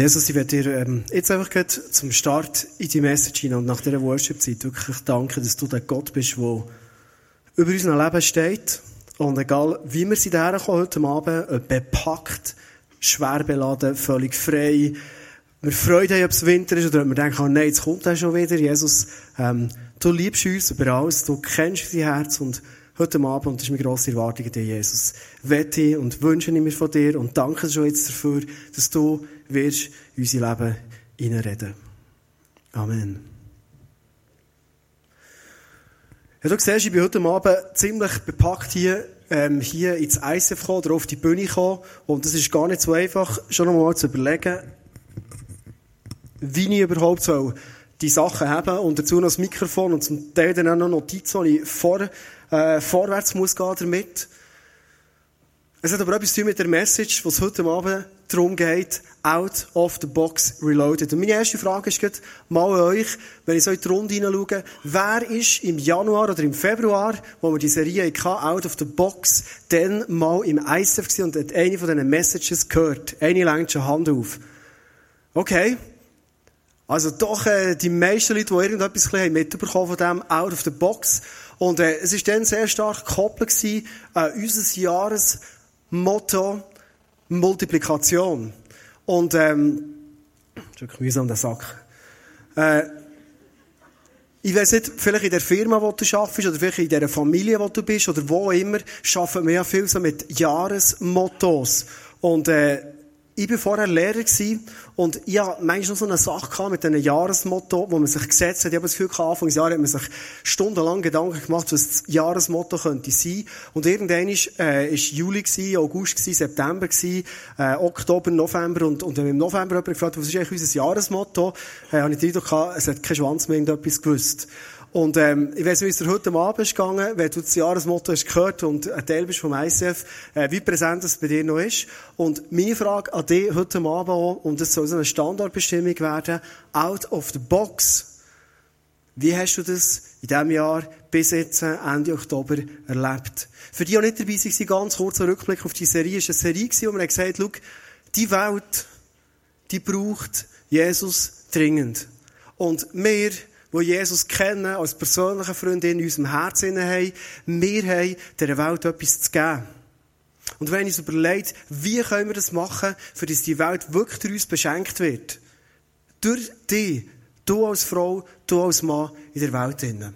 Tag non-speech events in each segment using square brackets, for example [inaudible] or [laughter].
Jesus, ich werde dir ähm, jetzt einfach zum Start in die Message hinein und nach dieser Worship-Zeit wirklich danken, dass du der Gott bist, der über unser Leben steht. Und egal, wie wir sie daher heute Abend, ob bepackt, schwer beladen, völlig frei, wir Freude haben, ob es Winter ist, oder ob wir denken, oh nein, jetzt kommt er schon wieder. Jesus, ähm, du liebst uns über alles, du kennst unser Herz und heute Abend, und das ist meine grosse Erwartung an dich, Jesus, wette und wünsche ich mir von dir und danke schon jetzt dafür, dass du wirst in unser Leben hineinreden. Amen. Ja, du siehst, ich bin heute Abend ziemlich bepackt hier, ähm, hier ins ICF gekommen, oder auf die Bühne gekommen. Und das ist gar nicht so einfach, schon einmal zu überlegen, wie ich überhaupt soll die Sachen haben und dazu noch das Mikrofon und zum Teil dann auch noch Notizen, die ich vor, äh, vorwärts muss gehen damit. Es hat aber etwas zu tun mit der Message, was heute Abend darum geht, out of the box reloaded. Und meine erste Frage ist gerade mal an euch, wenn ich so in die Runde hineinschaue, wer ist im Januar oder im Februar, wo wir die Serie hatten, out of the box, dann mal im ISF gewesen und hat eine von diesen Messages gehört? Eine längt schon Hand auf. Okay. Also doch äh, die meisten Leute, die irgendetwas ein mitbekommen von dem Out of the Box. Und äh, es ist dann sehr stark gekoppelt gewesen, äh, unser Jahresmotto Multiplikation. Und ähm, ist wirklich mühsam der Sack. Äh, ich weiß nicht, vielleicht in der Firma, wo du arbeitest, oder vielleicht in der Familie, wo du bist, oder wo immer, arbeiten wir ja viel so mit Jahresmottos. Und äh, ich war vorher Lehrer und ich hatte manchmal so eine Sache mit einem Jahresmotto, wo man sich gesetzt hat. Ich habe das Gefühl, des Jahres hat man sich stundenlang Gedanken gemacht, was das Jahresmotto könnte sein. Und irgendwann war äh, ist Juli gewesen, August gewesen, September gewesen, äh, Oktober, November. Und, und wenn im November jemand gefragt was ist eigentlich unser Jahresmotto, äh, habe ich den Eindruck es hat kein Schwanz mehr irgendetwas gewusst. Und ähm, ich weiss, wie es dir heute Abend ist gegangen, wenn du das Jahresmotto hast gehört und ein Teil bist vom ICF, äh, wie präsent es bei dir noch ist. Und meine Frage an dich heute Abend auch, und das soll so eine Standardbestimmung werden, out of the box. Wie hast du das in diesem Jahr bis jetzt, Ende Oktober, erlebt? Für die, die nicht dabei waren, ganz kurzer Rückblick auf die Serie, ist eine Serie wo man gesagt schau, die Welt, die braucht Jesus dringend. Und wir, die Jesus kennen, als persönliche Freundin in unserem Herzen haben, wir haben dieser Welt etwas zu geben. Und wenn ich uns überlegt, wie können wir das machen, für dass die Welt wirklich durch uns beschenkt wird? Durch dich, du als Frau, du als Mann in der Welt. Drinnen.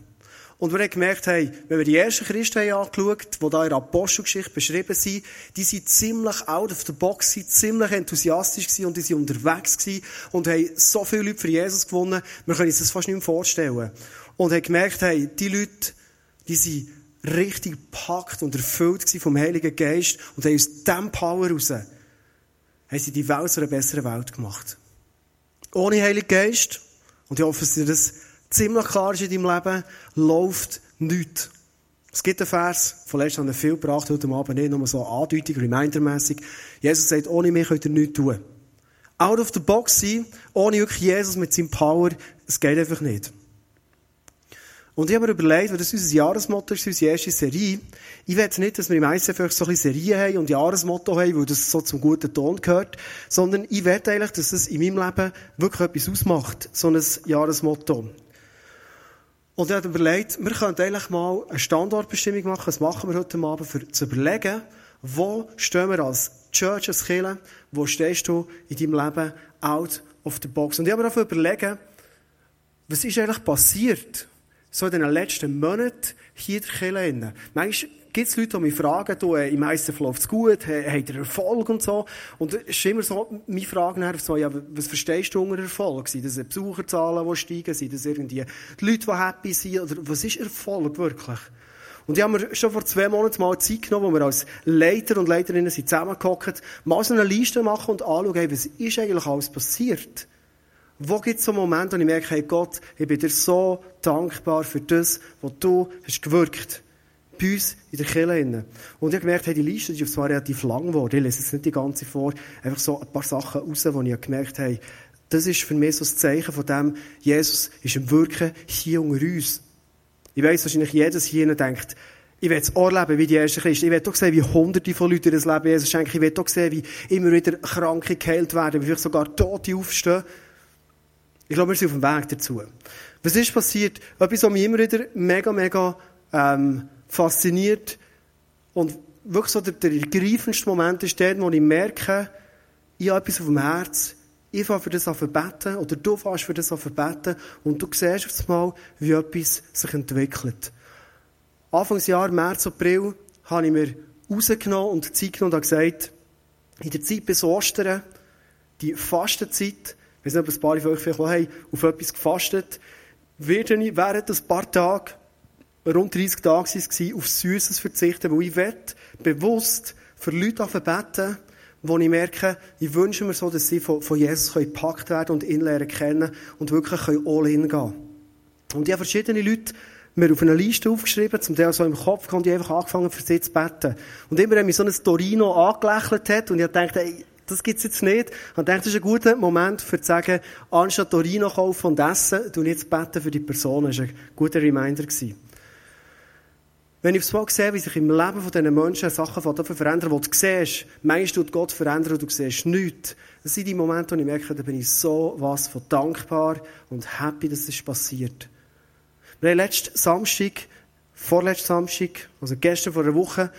Und wir haben gemerkt, hey, wenn wir die ersten Christen haben angeschaut, die da in der Apostelgeschichte beschrieben sind, die sind ziemlich out of the box, ziemlich enthusiastisch gewesen und die sind unterwegs gewesen und haben so viele Leute für Jesus gewonnen, wir können uns das fast nicht mehr vorstellen. Und haben gemerkt, hey, die Leute, die sind richtig gepackt und erfüllt vom Heiligen Geist und haben aus diesem Power heraus, haben sie die Welt zu einer besseren Welt gemacht. Ohne Heiligen Geist, und ich hoffe, dass ihr das ziemlich klar ist in deinem Leben, läuft nichts. Es gibt einen Vers, von letztem haben wir viel gebracht, heute Abend nicht, nur so andeutig, remindermässig. Jesus sagt, ohne mich könnt ihr nichts tun. Out of the box sein, ohne wirklich Jesus mit seinem Power, es geht einfach nicht. Und ich habe mir überlegt, weil das unser Jahresmotto ist, unsere erste Serie, ich will nicht, dass wir im ICF so ein Serien haben und Jahresmotto haben, weil das so zum guten Ton gehört, sondern ich will eigentlich, dass es in meinem Leben wirklich etwas ausmacht, so ein Jahresmotto. Und ich habe überlegt, wir könnten eigentlich mal eine Standortbestimmung machen. Das machen wir heute Abend, für zu überlegen, wo stehen wir als Church, als Kirche, wo stehst du in deinem Leben out of the box. Und ich habe mir dafür überlegt, was ist eigentlich passiert, so in den letzten Monaten hier in der Kirche. Manchmal gibt es Leute, die mich fragen, du, äh, im ICF läuft es gut, habt ihr Erfolg und so. Und es ist immer so, meine Frage nachher so, ja, was verstehst du unter Erfolg? Sind das Besucherzahlen, die steigen? Sind das irgendwie die Leute, die happy sind? Oder was ist Erfolg wirklich? Und ich habe mir schon vor zwei Monaten mal Zeit genommen, wo wir als Leiter und Leiterinnen sind zusammengehockt, mal so eine Liste machen und anschauen, was ist eigentlich alles passiert? Wo gibt es so Momente, wo ich merke, hey Gott, ich bin dir so dankbar für das, was du hast gewirkt bei uns in der Kirche. Und ich habe gemerkt, hey, die Liste die ist zwar relativ lang geworden. Ich lese jetzt nicht die ganze vor. Einfach so ein paar Sachen raus, wo ich gemerkt habe, das ist für mich so ein Zeichen von dem, Jesus ist im Wirken hier unter uns. Ich weiss, wahrscheinlich jedes hier denkt, Ich will es auch leben wie die ersten Christen. Ich will auch sehen, wie hunderte von Leuten das Leben Jesus schenken. Ich will auch sehen, wie immer wieder Kranke geheilt werden, wie vielleicht sogar Tote aufstehen. Ich glaube, wir sind auf dem Weg dazu. Was ist passiert? Etwas, was mich immer wieder mega, mega ähm, fasziniert und wirklich so der, der ergreifendste Moment ist der, wo ich merke, ich habe etwas auf dem Herz, ich fange für das an beten, oder du fährst für das an beten, und du siehst auf einmal, wie etwas sich entwickelt. Anfangsjahr, März, April, habe ich mir rausgenommen und Zeit genommen und gesagt, in der Zeit bis Ostern, die Fastenzeit, ich weiß nicht, ob ein paar von euch vielleicht auch haben, auf etwas gefastet, werde ich während ein paar Tage, rund 30 Tage waren es, auf Süßes verzichten, weil ich will bewusst für Leute beten, wo ich merke, ich wünsche mir so, dass sie von, von Jesus gepackt werden und ihn lernen kennen und wirklich all in gehen Und ich habe verschiedene Leute mir auf einer Liste aufgeschrieben, zum Teil so im Kopf, und ich einfach angefangen für sie zu beten. Und immer, wenn mich so ein Torino angelächelt hat, und ich dachte, ey, das gibt's jetzt nicht. Und dachte, das ist ein guter Moment, für zu sagen, anstatt Torino kaufen und essen, du jetzt beten für die Person. Das war ein guter Reminder. Gewesen. Wenn ich aufs Mal sehe, wie sich im Leben von diesen Menschen Sachen verändern, wo du siehst, meinst du Gott verändern und du siehst nichts. Das sind die Momente, wo ich merke, da bin ich so was von dankbar und happy, dass es passiert. Wir haben letzten Samstag, vorletzten Samstag, also gestern vor einer Woche,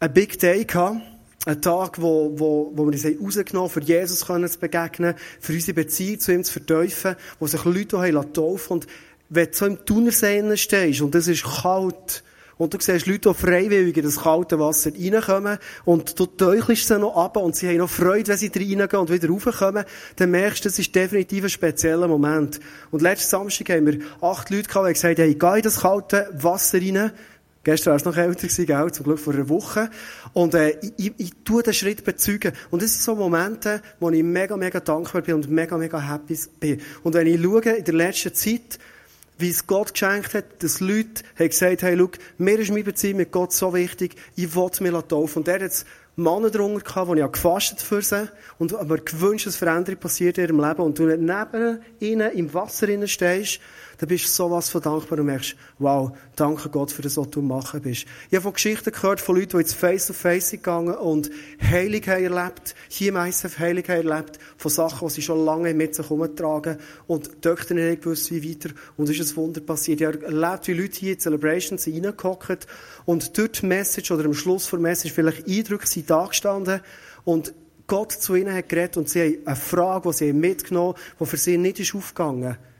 einen Big Day gehabt. Ein Tag, wo, wo, wo wir uns rausgenommen haben, für Jesus zu begegnen, für unsere Beziehung zu ihm zu verteufeln, wo sich Leute haben taufen Und wenn du so im Thunersee stehst und es ist kalt, und du siehst Leute, die freiwillig in das kalte Wasser reinkommen und du täuchelst sie noch ab und sie haben noch Freude, wenn sie reingehen und wieder raufkommen, dann merkst du, das ist definitiv ein spezieller Moment. Und letzten Samstag haben wir acht Leute gehabt, die gesagt haben, hey, geh in das kalte Wasser rein. Gestern war es noch älter, gell? zum Glück vor einer Woche. Und äh, ich, ich, ich tue den Schritt bezeugen. Und das sind so Momente, wo ich mega, mega dankbar bin und mega, mega happy bin. Und wenn ich schaue, in der letzten Zeit, wie es Gott geschenkt hat, dass Leute haben gesagt hey, schau, mir ist meine Beziehung mit Gott so wichtig, ich will mir taufen. Und er hat Männer drunter gehabt, die ich gefastet für sie und mir gewünscht, dass Veränderung passiert in ihrem Leben. Und du neben ihnen im Wasser stehst dann bist du sowas von dankbar und merkst, wow, danke Gott für das, was du machen bist. Ich habe von Geschichten gehört von Leuten, die jetzt face to face gegangen und Heilig haben erlebt, hier meistens Heilig haben erlebt, von Sachen, die sie schon lange mit sich herumtragen und Töchter nicht gewusst, wie weiter. Und es ist ein Wunder passiert. Ich habe erlebt, wie Leute hier in Celebrations reingehockt und dort die Message oder am Schluss der Message vielleicht Eindrücke sind da gestanden und Gott zu ihnen hat geredet und sie haben eine Frage, die sie mitgenommen haben, die für sie nicht aufgegangen ist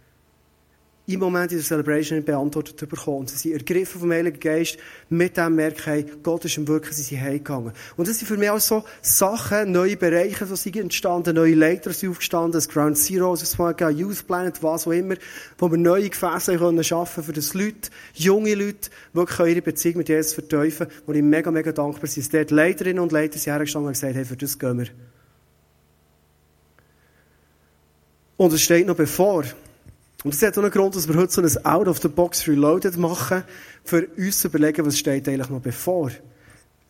im Moment in der Celebration beantwortet bekommen. Und sie sind ergriffen vom Heiligen Geist, mit dem merken, Gott ist im Wirken, sie sind heimgegangen. Und das sind für mich auch so Sachen, neue Bereiche, die sind entstanden, neue Leiter sind aufgestanden, das Ground Zero, das Youth Planet, was auch immer, wo wir neue Gefäße können schaffen für das Leute, junge Leute, wirklich ihre Beziehung mit Jesus verteufeln, wo ich mega, mega dankbar bin. Dort Leiterinnen und Leiter sind hergestanden und gesagt, hey, für das gehen wir. Und es steht noch bevor, und das hat auch einen Grund, dass wir heute so ein Out of the Box Reloaded machen, für uns zu überlegen, was steht eigentlich noch bevor.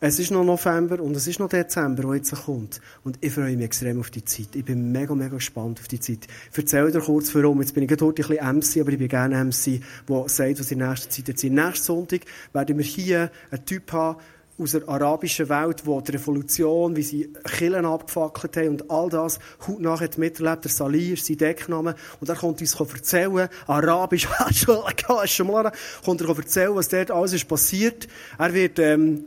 Es ist noch November und es ist noch Dezember, der jetzt kommt. Und ich freue mich extrem auf die Zeit. Ich bin mega, mega gespannt auf die Zeit. Ich erzähle dir kurz warum. Jetzt bin ich heute ein bisschen MC, aber ich bin gerne MC, der sagt, was in nächster Zeit jetzt ist. Nächsten Sonntag werden wir hier einen Typ haben, aus der arabischen Welt, wo die Revolution, wie sie Killen abgefackelt haben und all das, hautnah hat miterlebt, der Salih ist sein Deckname, und er kommt uns erzählen, arabisch, [laughs] schon mal, kommt er erzählen, was dort alles ist passiert. Er wird, ähm,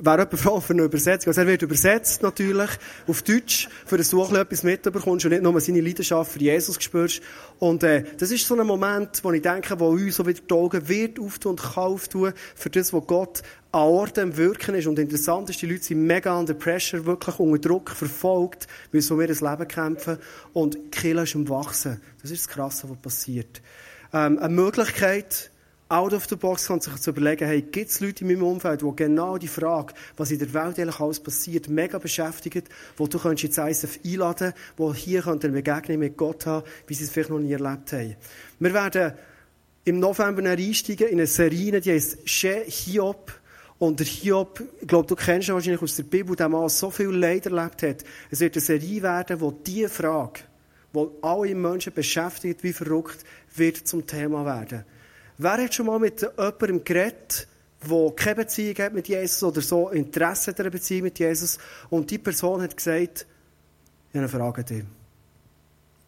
wäre jemand froh für eine Übersetzung. Also er wird übersetzt natürlich auf Deutsch, für dass du auch etwas mitbekommst und nicht nur seine Leidenschaft für Jesus spürst. Und äh, das ist so ein Moment, wo ich denke, wo uns so wieder die Augen wird auftun und kann auftun für das, was Gott an Orten im Wirken ist. Und interessant ist, die Leute sind mega under pressure, wirklich unter Druck, verfolgt, weil sie um ihr Leben kämpfen. Und Kirche ist am Wachsen. Das ist das Krasse, was passiert. Ähm, eine Möglichkeit, out of the box kann sich zu überlegen, hey, gibt es Leute in meinem Umfeld, die genau die Frage, was in der Welt eigentlich alles passiert, mega beschäftigen, wo du könntest jetzt ISF einladen, wo hier eine Begegnung mit Gott haben, wie sie es vielleicht noch nie erlebt haben. Wir werden im November einsteigen in eine Serie, die heißt She Hiob. Und der Hiob, ich glaube, du kennst ihn wahrscheinlich aus der Bibel, der Mann so viel Leid erlebt hat. Es wird eine Serie werden, wo diese Frage, wo alle Menschen beschäftigt, wie verrückt, wird zum Thema werden. Wer hat schon mal mit jemandem geredet, der keine Beziehung hat mit Jesus oder so Interesse an einer Beziehung mit Jesus. Und die Person hat gesagt, ich habe eine Frage an dich.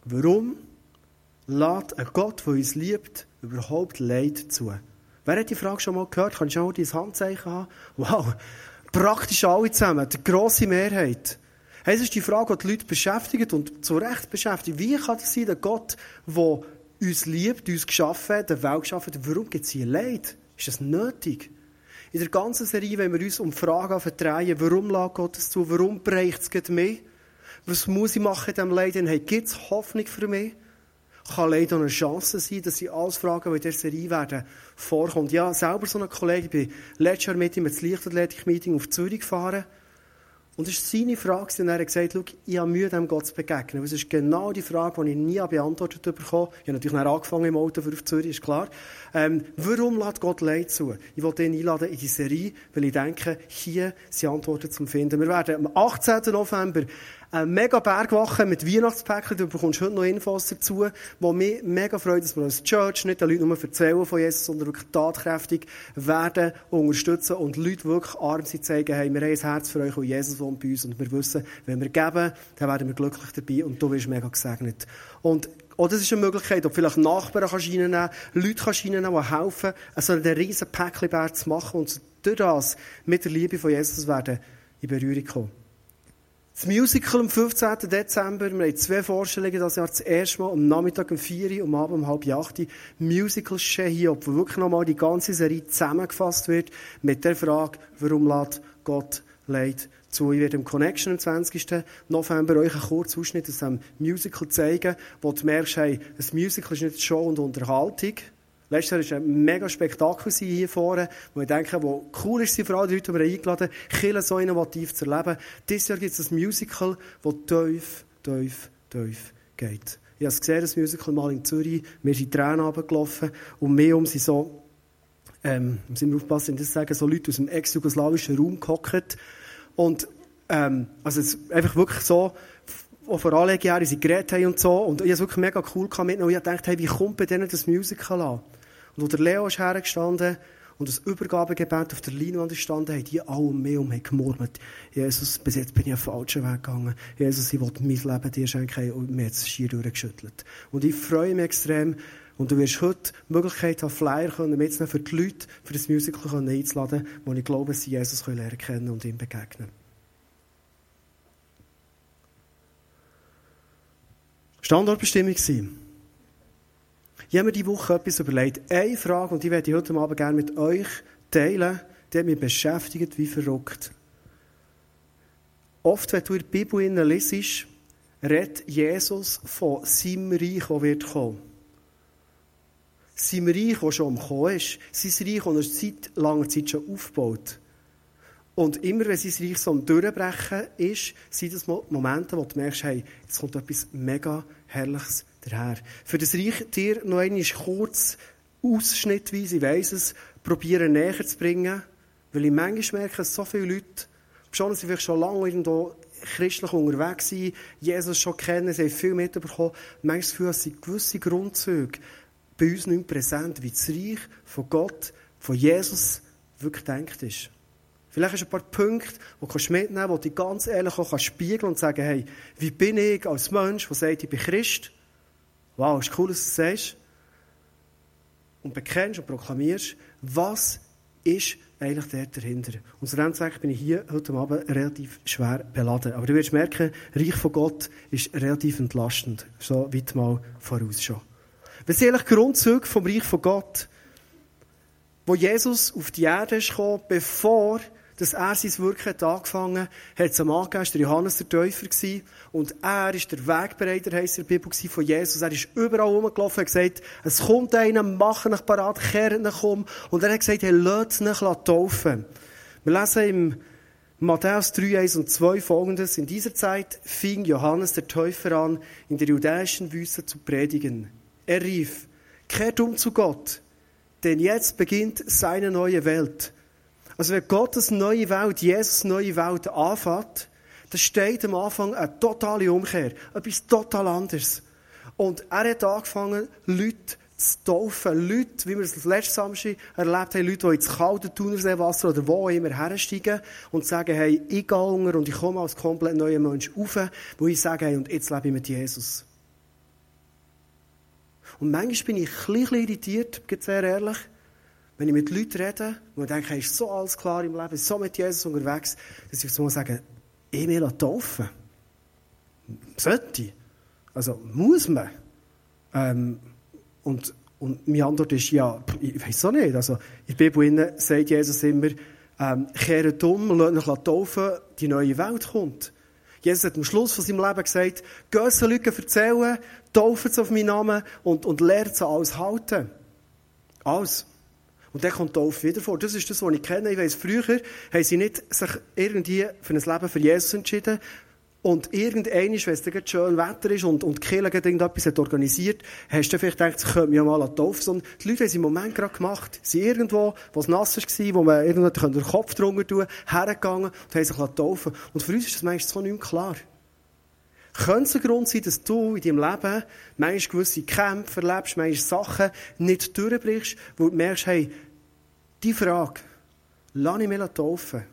Warum lädt ein Gott, der uns liebt, überhaupt Leid zu? Wer hat die Frage schon mal gehört? Kann ich schon mal dein Handzeichen haben? Wow. Praktisch alle zusammen. Die grosse Mehrheit. Es ist die Frage, die die Leute beschäftigt und zu Recht beschäftigt. Wie kann es sein, dass Gott, der uns liebt, uns geschaffen der Welt geschaffen hat, warum gibt es hier Leid? Ist das nötig? In der ganzen Serie, wenn wir uns um Fragen verdrehen, warum lässt Gott es zu, warum bricht es mehr? Was muss ich machen in diesem Leid? Hey, gibt es Hoffnung für mich? Kann Leid auch eine Chance sein, dass sie alles Fragen, die in dieser Serie werden, vorkommt. Ja, selber so ein Kollege, ich bin letztes Jahr mit ihm ins Leichtathletik-Meeting auf Zürich gefahren. Und es ist seine Frage, und er hat gesagt, schau, ich habe Mühe, dem Gott zu begegnen. Und es ist genau die Frage, die ich nie beantwortet bekommen habe. Ich habe natürlich angefangen im Auto für auf Zürich, ist klar. Ähm, warum lässt Gott Leid zu? Ich wollte ihn einladen in die Serie, weil ich denke, hier sind Antworten zum Finden. Wir werden am 18. November eine mega Bergwache mit Weihnachtspäckchen. Du bekommst heute noch Infos dazu, wo mich mega freut, dass wir als Church nicht den Leuten nur erzählen von Jesus, sondern wirklich tatkräftig werden, unterstützen und Leute wirklich arm sind, zeigen, hey, wir haben ein Herz für euch und Jesus wohnt bei uns und wir wissen, wenn wir geben, dann werden wir glücklich dabei und du wirst mega gesegnet. Und oh, es ist eine Möglichkeit, ob vielleicht Nachbarn kannst reinnehmen, Leute kannst reinnehmen, die helfen, also einen riesen Päckchenberg zu machen und durch das mit der Liebe von Jesus werden in Berührung kommen. Das Musical am 15. Dezember, wir haben zwei Vorstellungen das Jahr. Das erste Mal am Nachmittag um 4 Uhr, am Abend um halb 8 Uhr. Musical hier, wo wirklich nochmal die ganze Serie zusammengefasst wird mit der Frage, warum lädt Gott Leid zu. Ich werde im Connection am 20. November euch einen kurzen Ausschnitt aus einem Musical zeigen, wo du merkst, hey, ein Musical ist nicht Show und Unterhaltung, Letztes Jahr war ein mega Spektakel hier vorne, wo ich denke, wo cool ist, für alle Leute, die wir eingeladen haben, so innovativ zu erleben. Dieses Jahr gibt es ein Musical, das tief, tief, tief geht. Ich habe es gesehen, das Musical mal in Zürich. Mir sind Tränen runtergelaufen und mehr um sie so, ähm, müssen wir aufpassen, das sagen, so Leute aus dem ex-jugoslawischen Raum gehockt. Und, ähm, also es einfach wirklich so, auch vor Anlegejahren sie geredet haben und so. Und ich habe es wirklich mega cool mitgenommen. Und ich dachte, hey, wie kommt bei denen das Musical an? Und wo der Leo ist hergestanden und das Übergabegebet auf der Leinwand gestanden, haben die alle um mich gemurmelt. Jesus, bis jetzt bin ich einen falschen Weg gegangen. Jesus, ich will mein Leben dir schenken und mir jetzt schier durchgeschüttelt. Und ich freue mich extrem, und du wirst heute die Möglichkeit haben, Flyer können mitzunehmen für die Leute, für das Musical einzuladen, wo ich glaube, sie Jesus lernen können und ihm begegnen. Standortbestimmung sein. Ich habe mir diese Woche etwas überlegt. Eine Frage, und die werde ich heute Abend gerne mit euch teilen, die hat mich beschäftigt wie verrückt. Oft, wenn du in der Bibel liest, redet Jesus von seinem Reich, das wird kommen. Sein Reich, das schon umgekommen ist. Sein Reich, das er seit langer Zeit schon aufgebaut Und immer, wenn sein Reich so am Durchbrechen ist, sind das Momente, wo du merkst, hey, jetzt kommt etwas mega Herrliches der Herr. Für das Reich dir noch einmal kurz, ausschnittweise, ich weiss es, probieren näher zu bringen, weil ich manchmal merke, dass so viele Leute, schon, sie vielleicht schon lange irgendwo christlich unterwegs sind, Jesus schon kennen, sie haben viel mitbekommen, manchmal das Gefühl, dass sie gewisse Grundzüge bei uns nicht präsent, wie das Reich von Gott, von Jesus wirklich denkt ist. Vielleicht hast du ein paar Punkte, die du mitnehmen kannst, wo du ganz ehrlich auch spiegeln und sagen, hey, wie bin ich als Mensch, der sagt, ich bin Christ? Wow, ist cool, dass du das sagst. Und bekennst und proklamierst, was ist eigentlich der dahinter. Und zu dem Zweck bin ich hier heute Abend relativ schwer beladen. Aber du wirst merken, Reich von Gott ist relativ entlastend. So weit mal voraus schon. Was sind eigentlich Grundzüge vom Reich von Gott? Wo Jesus auf die Erde ist gekommen, bevor dass er sein Wirken hat angefangen hat, es am angegeben, Johannes der Täufer gewesen. Und er ist der Wegbereiter, heisst in der Bibel, von Jesus. Er ist überall rumgelaufen, hat gesagt, es kommt einer, mach dich parat, kehrt dich um. Und er hat gesagt, hey, lasst mich taufen. Wir lesen im Matthäus 3, 1 und 2 folgendes. In dieser Zeit fing Johannes der Täufer an, in der judäischen Wüste zu predigen. Er rief, kehrt um zu Gott, denn jetzt beginnt seine neue Welt. Also wenn Gottes neue Welt, Jesus neue Welt anfängt, dann steht am Anfang eine totale Umkehr. Etwas total anderes. Und er hat angefangen, Leute zu taufen. Leute, wie wir es letztes Samstag erlebt haben, Leute, die ins kalte Thunerseewasser oder wo immer hersteigen und sagen, hey, ich gehe unter und ich komme als komplett neuer Mensch rauf, wo ich sage, hey, und jetzt lebe ich mit Jesus. Und manchmal bin ich ein bisschen irritiert, sehr ehrlich, wenn ich mit Leuten rede, und denke, ist so alles klar im Leben, so mit Jesus unterwegs, dass ich so sagen, ich will taufen. Sollte. Also, muss man. Ähm, und, und meine Antwort ist, ja, ich weiß auch nicht. Also, in der Bibel sagt Jesus immer, ähm, kehret um, lasst euch taufen, die neue Welt kommt. Jesus hat am Schluss von seinem Leben gesagt, geht es Leuten erzählen, taufen sie auf meinen Namen und, und lernt sie alles halten. Alles. Und dann kommt Taufe wieder vor. Das ist das, was ich kenne. Ich weiss, früher haben sie nicht sich irgendwie für ein Leben für Jesus entschieden, und irgendwann, wenn es dann schön Wetter ist und, und die Kirche irgendetwas hat organisiert, hast du vielleicht gedacht, ich könnte mich mal an die Taufe. Die Leute haben es im Moment gerade gemacht. Sie sind irgendwo, wo es nass war, wo man irgendwo den Kopf drunter tun hergegangen und haben sich taufen Und für uns ist das meistens so nicht mehr klar. Könnte es ein Grund sein, dass du in deinem Leben manchmal gewisse Kämpfe erlebst, manchmal Sachen nicht durchbrichst, wo du merkst, hey, die Frage, lass ich mich taufen,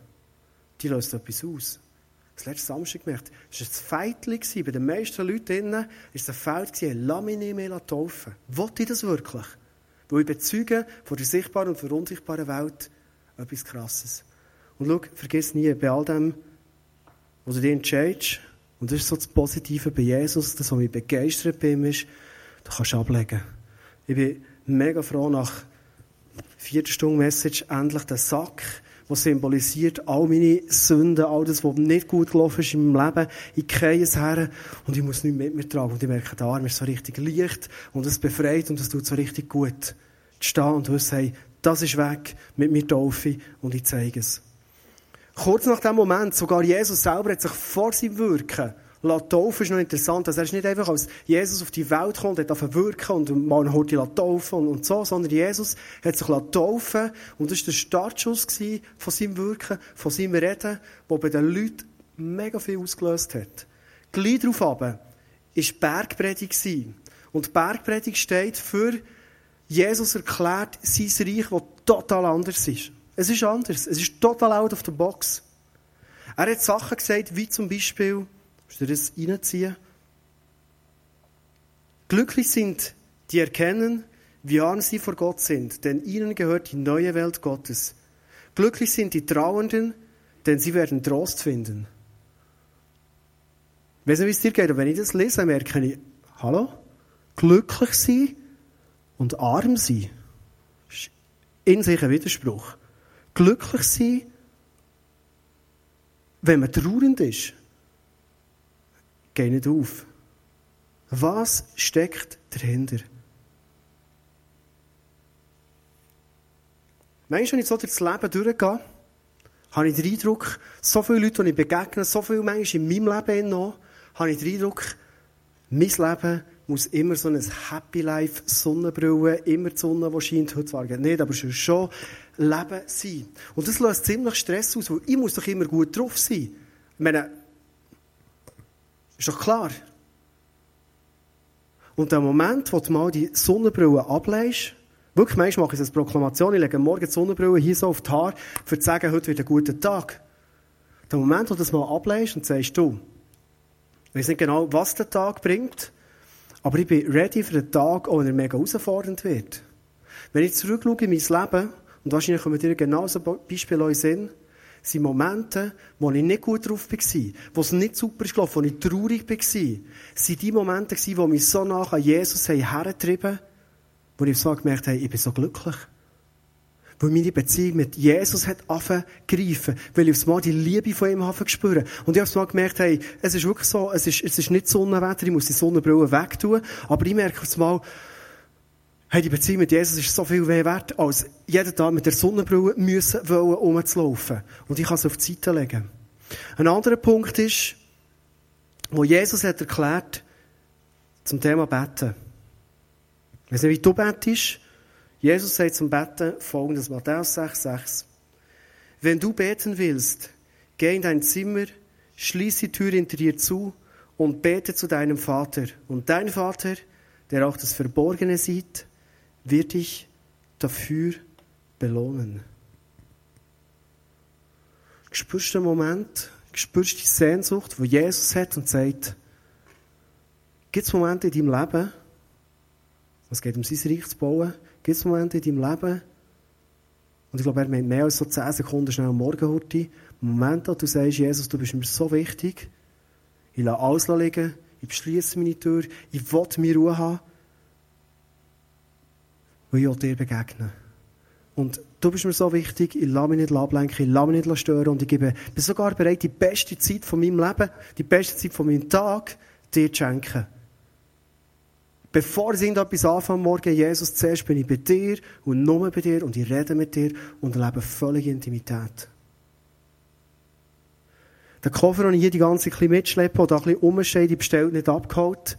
die löst etwas aus das letzte Samstag gemerkt, es war ein Feitchen, bei den meisten Leuten drinnen, war es ein Feld, lass mich nicht mehr taufen. Wollte ich das wirklich? Weil ich bezeuge von der sichtbaren und der unsichtbaren Welt etwas Krasses. Und schau, vergiss nie, bei all dem, was du dir entscheidest, und das ist so das Positive bei Jesus, das, was mich begeistert bei ihm ist, du kannst ablegen. Ich bin mega froh, nach vierter Stunde Message endlich den Sack was symbolisiert all meine Sünden, all das, was nicht gut gelaufen ist in meinem Leben. Ich kriege es her und ich muss nichts mit mir tragen. Und ich merke, der Arm ist so richtig leicht und es befreit und es tut so richtig gut. Zu stehen und zu sagen, das ist weg, mit mir taufe und ich zeige es. Kurz nach dem Moment, sogar Jesus selber hat sich vor seinem Wirken taufen ist noch interessant. Also er ist nicht einfach als Jesus auf die Welt und hat wirken und mal eine Horti taufen und, und so, sondern Jesus hat sich taufen und das war der Startschuss von seinem Wirken, von seinem Reden, der bei den Leuten mega viel ausgelöst hat. Gleich darauf aber war Bergpredigt. Und Bergpredigt steht für Jesus erklärt sein Reich, das total anders ist. Es ist anders. Es ist total out of the box. Er hat Sachen gesagt, wie zum Beispiel, Musst du das reinziehen? Glücklich sind, die erkennen, wie arm sie vor Gott sind, denn ihnen gehört die neue Welt Gottes. Glücklich sind die Trauernden, denn sie werden Trost finden. Ich weiß nicht, wie es dir geht, aber wenn ich das lese, merke ich, hallo? Glücklich sein und arm sein. In sich ein Widerspruch. Glücklich sein, wenn man trauernd ist geht nicht auf. Was steckt dahinter? Manchmal, wenn ich so durch das Leben durchgehe, habe ich den Eindruck, so viele Leute, die ich begegne, so viele Menschen in meinem Leben noch, habe ich den Eindruck, mein Leben muss immer so ein Happy Life Sonnenbrille, immer die Sonne, die scheint, heute zwar nicht, aber schon Leben sein. Und das löst ziemlich Stress aus, weil ich muss doch immer gut drauf sein. Ich meine, ist doch klar. Und der Moment, wo du mal die Sonnenbrille ablegst, wirklich, manchmal mache ich eine Proklamation, ich lege morgen die Sonnenbrille hier so auf die Haare, für zu sagen, heute wird ein guter Tag. Der Moment, wo du das mal ablegst und sagst, du, ich weiß nicht genau, was der Tag bringt, aber ich bin ready für den Tag, auch wenn er mega herausfordernd wird. Wenn ich zurückschaue in mein Leben, und wahrscheinlich kommen dir genauso Beispiele in Sinn, sind Momente, wo ich nicht gut drauf war, wo es nicht super ist gelaufen, wo ich traurig war, sind die Momente die mich so nach an Jesus hergetrieben haben, wo ich so gemerkt habe, ich bin so glücklich. Weil meine Beziehung mit Jesus hat angefangen weil ich aufs Mal die Liebe von ihm habe gespürt. Und ich habe mal gemerkt, hey, es ist wirklich so, es ist, es ist nicht Sonnenwetter, ich muss die Sonnenbrille wegtun, aber ich merke aufs Mal, Hey, die Beziehung mit Jesus ist so viel mehr wert, als jeden Tag mit der Sonnenbrille müssen wollen, umzulaufen. Und ich kann es auf die Seite legen. Ein anderer Punkt ist, wo Jesus hat erklärt, zum Thema Betten. Ich weiß nicht, wie du betest. Jesus sagt zum Betten folgendes, Matthäus 6, 6. Wenn du beten willst, geh in dein Zimmer, schließ die Tür hinter dir zu und bete zu deinem Vater. Und dein Vater, der auch das Verborgene sieht, wird dich dafür belohnen. Spürst du den Moment, spürst du die Sehnsucht, die Jesus hat und sagt, gibt es Momente in deinem Leben, es geht um sein Reich zu bauen, gibt es Momente in deinem Leben, und ich glaube, er meint mehr als so 10 Sekunden schnell am Morgenhurti, Moment, wo du sagst, Jesus, du bist mir so wichtig, ich lasse alles liegen, ich beschließe meine Tür, ich will mir Ruhe haben, weil ich dir begegnen Und du bist mir so wichtig, ich lasse mich nicht ablenken, ich lasse mich nicht stören und ich gebe, bin sogar bereit, die beste Zeit von meinem Leben, die beste Zeit von meinem Tag dir zu schenken. Bevor ich irgendetwas anfange morgen, Jesus, zuerst bin ich bei dir und nur bei dir und ich rede mit dir und lebe völlige Intimität. Der Koffer, den ich hier die ganze Zeit mitschleppe oder ein bisschen rumstehe, die bestellt nicht abgeholt.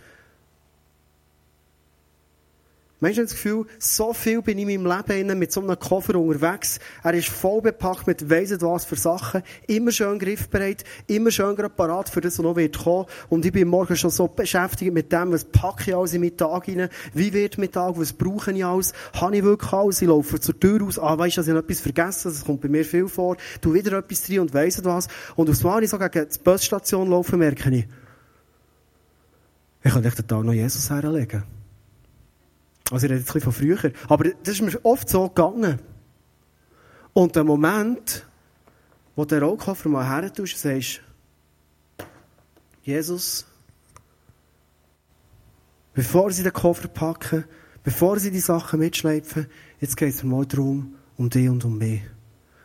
Manchmal das Gefühl, so viel bin ich in meinem Leben mit so einem Koffer unterwegs. Er ist voll bepackt mit weiss was für Sachen. Immer schön griffbereit. Immer schön gerade parat für das, was noch wird kommen. Und ich bin morgen schon so beschäftigt mit dem, was packe ich alles in meinen Tag rein? Wie wird mein Tag? Was brauche ich alles? Habe ich wirklich alles? Ich laufe zur Tür raus. Ah, weisst du, dass ich noch etwas vergessen? Das kommt bei mir viel vor. Du wieder etwas drin und weiss was. Und aufs Mal, ich so gegen die Busstation laufen, merke ich, ich kann echt den Tag noch Jesus herlegen. Also ich rede jetzt ein bisschen von früher. Aber das ist mir oft so gegangen. Und der Moment, wo der Rollkoffer mal her und sagst, Jesus, bevor sie den Koffer packen, bevor sie die Sachen mitschleifen, jetzt geht es mir mal darum, um dich und um mich.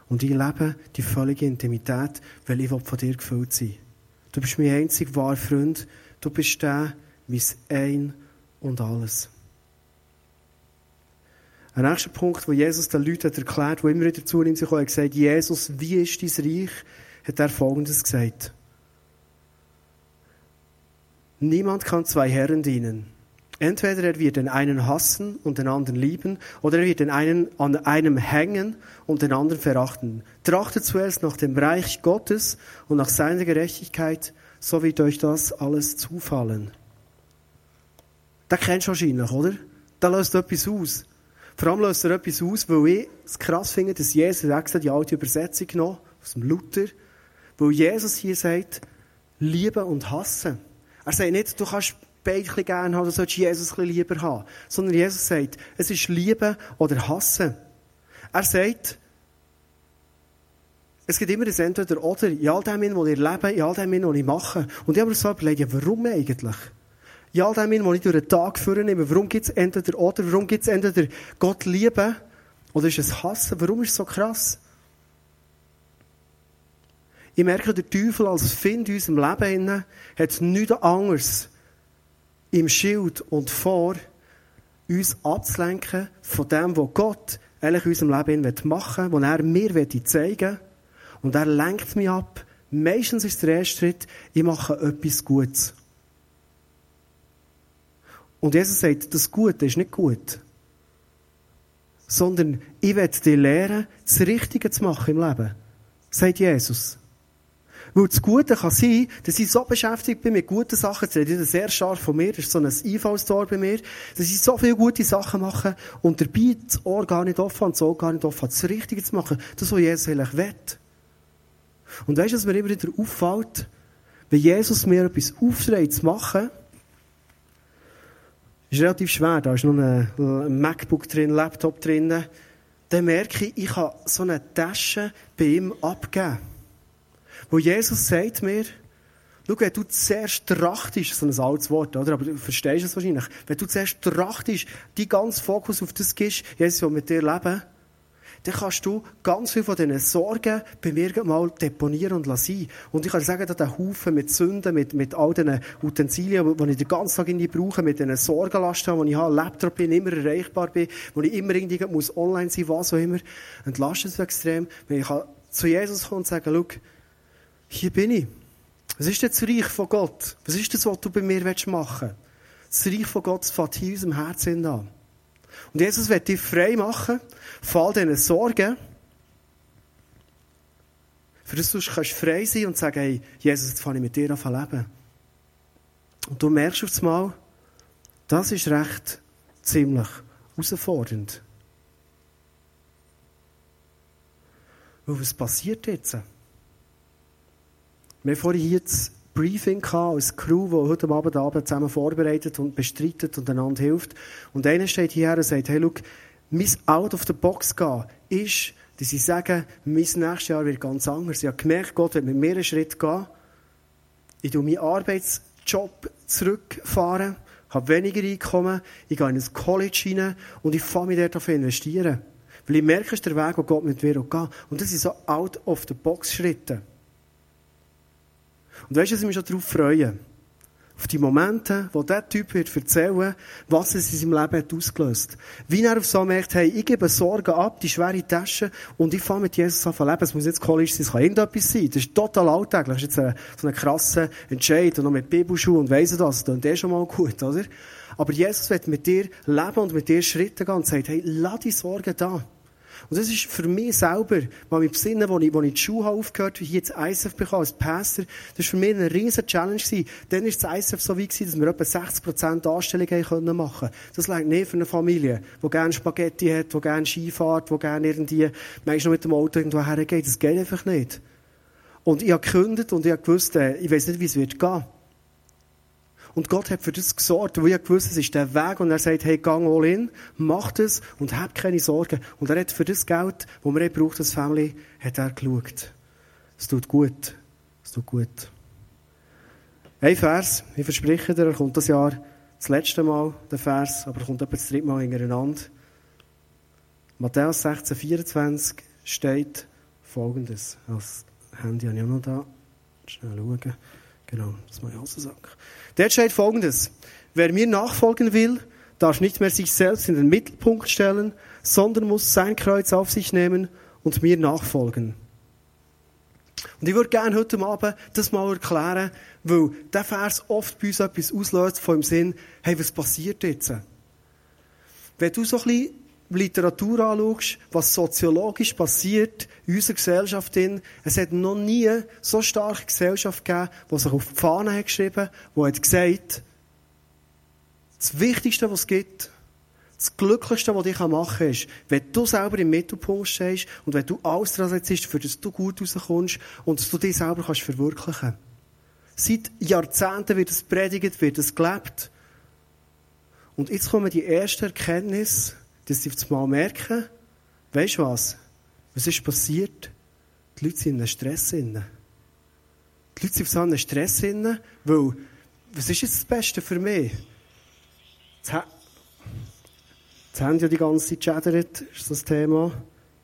Und ich lebe die völlige Intimität, weil ich von dir gefüllt sein Du bist mein einzig wahrer Freund. Du bist der, mein Ein und alles. Ein nächster Punkt, wo Jesus den Leuten hat erklärt, wo immer wieder zu ihm sich hat gesagt, Jesus, wie ist dein Reich? Hat er Folgendes gesagt. Niemand kann zwei Herren dienen. Entweder er wird den einen hassen und den anderen lieben, oder er wird den einen an einem hängen und den anderen verachten. Trachtet zuerst nach dem Reich Gottes und nach seiner Gerechtigkeit, so wird euch das alles zufallen. Da kennst du wahrscheinlich, oder? Da löst etwas aus. Vor allem löst er etwas aus, weil ich es krass finde, dass Jesus extra die alte Übersetzung genommen aus dem Luther, weil Jesus hier sagt, lieben und hassen. Er sagt nicht, du kannst beide ein gerne haben, du sollst Jesus ein lieber haben. Sondern Jesus sagt, es ist lieben oder hassen. Er sagt, es gibt immer ein Entweder oder, in all dem, was ich lebe, in all dem, was ich mache. Und ich habe mir so überlegt, warum eigentlich? In all dem, was ich durch den Tag vornehme, warum gibt es entweder oder, warum gibt es entweder Gott lieben oder ist es hassen? Warum ist es so krass? Ich merke, der Teufel als Find in unserem Leben hat nichts anderes im Schild und vor, uns abzulenken von dem, was Gott eigentlich in unserem Leben machen will, was er mir zeigen will. Und er lenkt mich ab. Meistens ist der erste Schritt, ich mache etwas Gutes. Und Jesus sagt, das Gute ist nicht gut. Sondern ich werde dir lernen, das Richtige zu machen im Leben. Sagt Jesus. Weil das Gute kann sein, dass ich so beschäftigt bin mit guten Sachen, das redet sehr stark von mir, das ist so ein Einfallstor bei mir, dass ich so viele gute Sachen mache und dabei das Ohr gar nicht offen und das Ohr gar nicht offen das Richtige zu machen, das, was Jesus eigentlich will. Und weißt du, was mir immer wieder auffällt? Wenn Jesus mir etwas aufträgt zu machen, ist relativ schwer. Da ist noch ein MacBook drin, Laptop drin. Dann merke ich, ich kann so eine Tasche bei ihm abgeben. Wo Jesus sagt mir, schau, wenn du zuerst trachtest, so ein altes Wort, oder? Aber du verstehst es wahrscheinlich. Wenn du zuerst trachtest, die ganz Fokus auf das gibst, Jesus will mit dir leben, dann kannst du ganz viel von diesen Sorgen bei mir mal deponieren und lassen. Und ich kann dir sagen, dass der Haufen mit Sünden, mit, mit all diesen Utensilien, die ich den ganzen Tag irgendwie brauche, mit diesen Sorgenlasten, die ich habe, Laptop bin, immer erreichbar bin, wo ich immer irgendwie muss online sein, was auch immer, entlastet es extrem, wenn ich zu Jesus kommen und sagen, schau, hier bin ich. Was ist das Reich von Gott? Was ist das, was du bei mir machen willst? Das Reich von Gott fängt hier in unserem Herzen an. Und Jesus wird dich frei machen von all diesen Sorgen. Für das du kannst frei sein und sagen, hey, Jesus, jetzt fange ich mit dir an zu leben. Und du merkst auf einmal, das ist recht ziemlich herausfordernd. Weil was passiert jetzt? Wir haben vorhin das Briefing gehabt, als Crew, die heute Abend, Abend zusammen vorbereitet und bestreitet und einander hilft. Und einer steht hierher und sagt, hey, look, mein Out of the Box gehen ist, dass sie sagen, mein nächstes Jahr wird ganz anders. Ich habe gemerkt, Gott wird mit mir einen Schritt gehen. Ich tue meinen Arbeitsjob zurückfahren, habe weniger Einkommen, ich gehe in ein College hinein und ich fange mich dort auf investieren. Weil ich merke, es ist der Weg, wo Gott mit mir geht. Und das sind so out of the box Schritte. Und weißt du, dass ich mich schon darauf freue? Auf die Momente, wo der Typ wird erzählen, was es in seinem Leben hat ausgelöst. Wie er auf so merkt, hey, ich gebe Sorgen ab, die schwere Tasche, und ich fange mit Jesus an zu leben. Es muss nicht College sein, es kann irgendetwas sein. Das ist total alltäglich. Das ist jetzt so ein krasser Entscheid, und noch mit Bibelschuhen und weiss das, das klingt eh schon mal gut, oder? Aber Jesus wird mit dir leben und mit dir Schritte gehen und sagt, hey, lass die Sorgen da. Und das ist für mich selber, mal mit Besinnen, wo ich, wo ich die Schule aufgehört habe, hier jetzt ISF bekommen, als Pastor, das war für mich eine riesige Challenge gewesen. Dann war das ISF so wie gewesen, dass wir etwa 60% Anstellungen machen Das lag nicht für eine Familie, die gerne Spaghetti hat, die gerne Skifahrt, die gerne irgendwie, manchmal mit dem Auto irgendwo hergeht. Das geht einfach nicht. Und ich habe gekündigt und ich habe gewusst, äh, ich weiß nicht, wie es wird gehen. Und Gott hat für das gesorgt, weil ich gewusst, es ist der Weg und er sagt, hey, gang all in, mach das und hab keine Sorgen. Und er hat für das Geld, das wir braucht, das Family, hat er geschaut. Es tut gut. Es tut gut. Ein Vers, ich verspreche dir, er kommt das Jahr das letzte Mal, der Vers, aber er kommt etwa das dritte Mal hintereinander. Matthäus 16, 24 steht folgendes. Das Handy habe ich auch noch da. Schnell schauen. Genau, das muss ich auch so sagen. Dort steht folgendes. Wer mir nachfolgen will, darf nicht mehr sich selbst in den Mittelpunkt stellen, sondern muss sein Kreuz auf sich nehmen und mir nachfolgen. Und ich würde gerne heute Abend das mal erklären, weil der Vers oft bei uns etwas auslöst von dem Sinn, hey, was passiert jetzt? Wenn du so ein bisschen Literatur anschaust, was soziologisch passiert in unserer Gesellschaft, es hat noch nie so starke Gesellschaft gegeben, die sich auf die Fahne hat geschrieben, die hat gesagt, das Wichtigste, was es gibt, das Glücklichste, was ich machen kann, ist, wenn du selber im Mittelpunkt stehst und wenn du alles daran setzt, für das du gut rauskommst und dass du dich selber kannst verwirklichen. Seit Jahrzehnten wird es predigt, wird es gelebt. Und jetzt kommen die ersten Erkenntnisse, dass sie auf Mal merken, weisst du was? Was ist passiert? Die Leute sind in einem Stress. Die Leute sind so einem Stress weil, was ist jetzt das Beste für mich? Jetzt, jetzt haben ja die ganze Zeit geschädert, ist das Thema.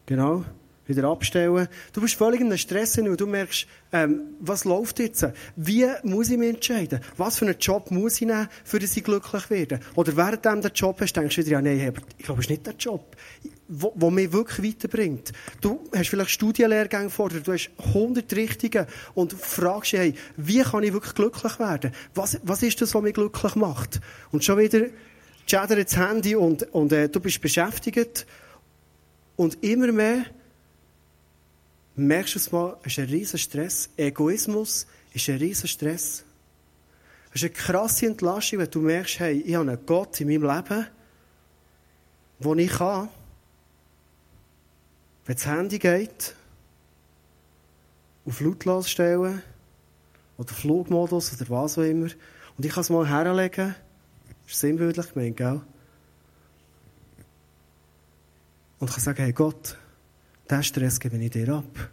Genau wieder abstellen. Du bist völlig in einem Stress und du merkst, ähm, was läuft jetzt? Wie muss ich mich entscheiden? Was für einen Job muss ich nehmen, für dass ich glücklich werde? Oder während du den Job hast, denkst du wieder, ja, nein, aber ich glaube, es ist nicht der Job, wo mich wirklich weiterbringt. Du hast vielleicht Studienlehrgänge vor dir, du hast 100 Richtige und fragst dich, hey, wie kann ich wirklich glücklich werden? Was, was ist das, was mich glücklich macht? Und schon wieder, chatter das Handy und, und äh, du bist beschäftigt und immer mehr merkst du es mal, es ist ein riesen Stress. Egoismus ist ein riesen Stress. Es ist eine krasse Entlastung, wenn du merkst, hey, ich habe einen Gott in meinem Leben, wo ich kann, wenn das Handy geht, auf lautlos stellen, oder Flugmodus, oder was auch immer, und ich kann es mal herlegen, das ist sinnbildlich gemeint, gell? Und ich kann sagen, hey Gott, diesen Stress gebe ich dir ab.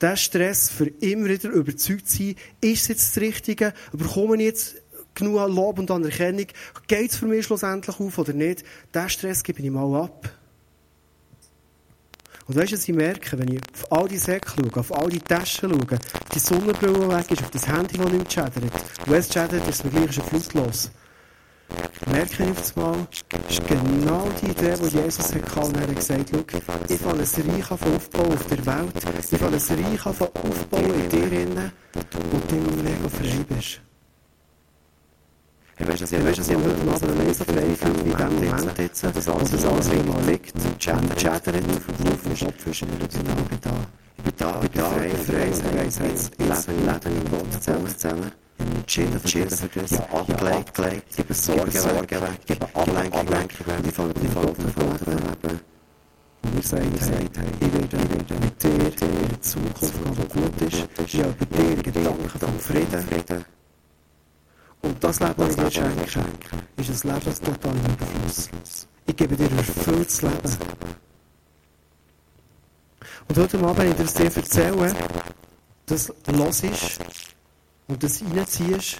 Diesen Stress für immer wieder überzeugt zu sein, ist es jetzt das Richtige? Bekomme ich jetzt genug Lob und Anerkennung? Geht es für mich schlussendlich auf oder nicht? Diesen Stress gebe ich mal ab. Und weißt du, was ich merke, wenn ich auf all die Säcke schaue, auf all die Taschen schaue, die Sonnenbrille weg ist, auf das Handy, das nicht mehr chattert. Und es chattert, ist es mir gleich schon flusslos merke ich auf einmal, ist genau die Idee, die Jesus hatte. Und er hat gesagt, schau, ich will ein Reich aufbauen auf der Welt. Ich will ein Reich aufbauen in dir innen, wo du mega frei bist. Ich weiss, dass ich, weiss, dass ich heute Abend nicht so frei fühle wie diesem Moment jetzt, dass alles alles irgendwo liegt chattert verkauft ist. Kopf ist. Genau, ich bin da. Ich bin da, ich bin frei, frei, frei, frei. Leben, Leben im Gott zusammen. Für das, ja, abgelegt, gelegt, gebe Sorgen weg, gebe Ablenkung weg, die Folge, die Folge von Leben. Und wir sagen, ich werde, ich werde mit dir, dir in Zukunft, was gut ist, ja, bei dir Gedanken von Frieden. Und das Leben, das ich dir schenke, ist ein Leben, das total im Überfluss. Ich gebe dir ein erfülltes Leben. Und heute Abend, wenn ich dir das dir erzähle, das los ist und das reinziehst,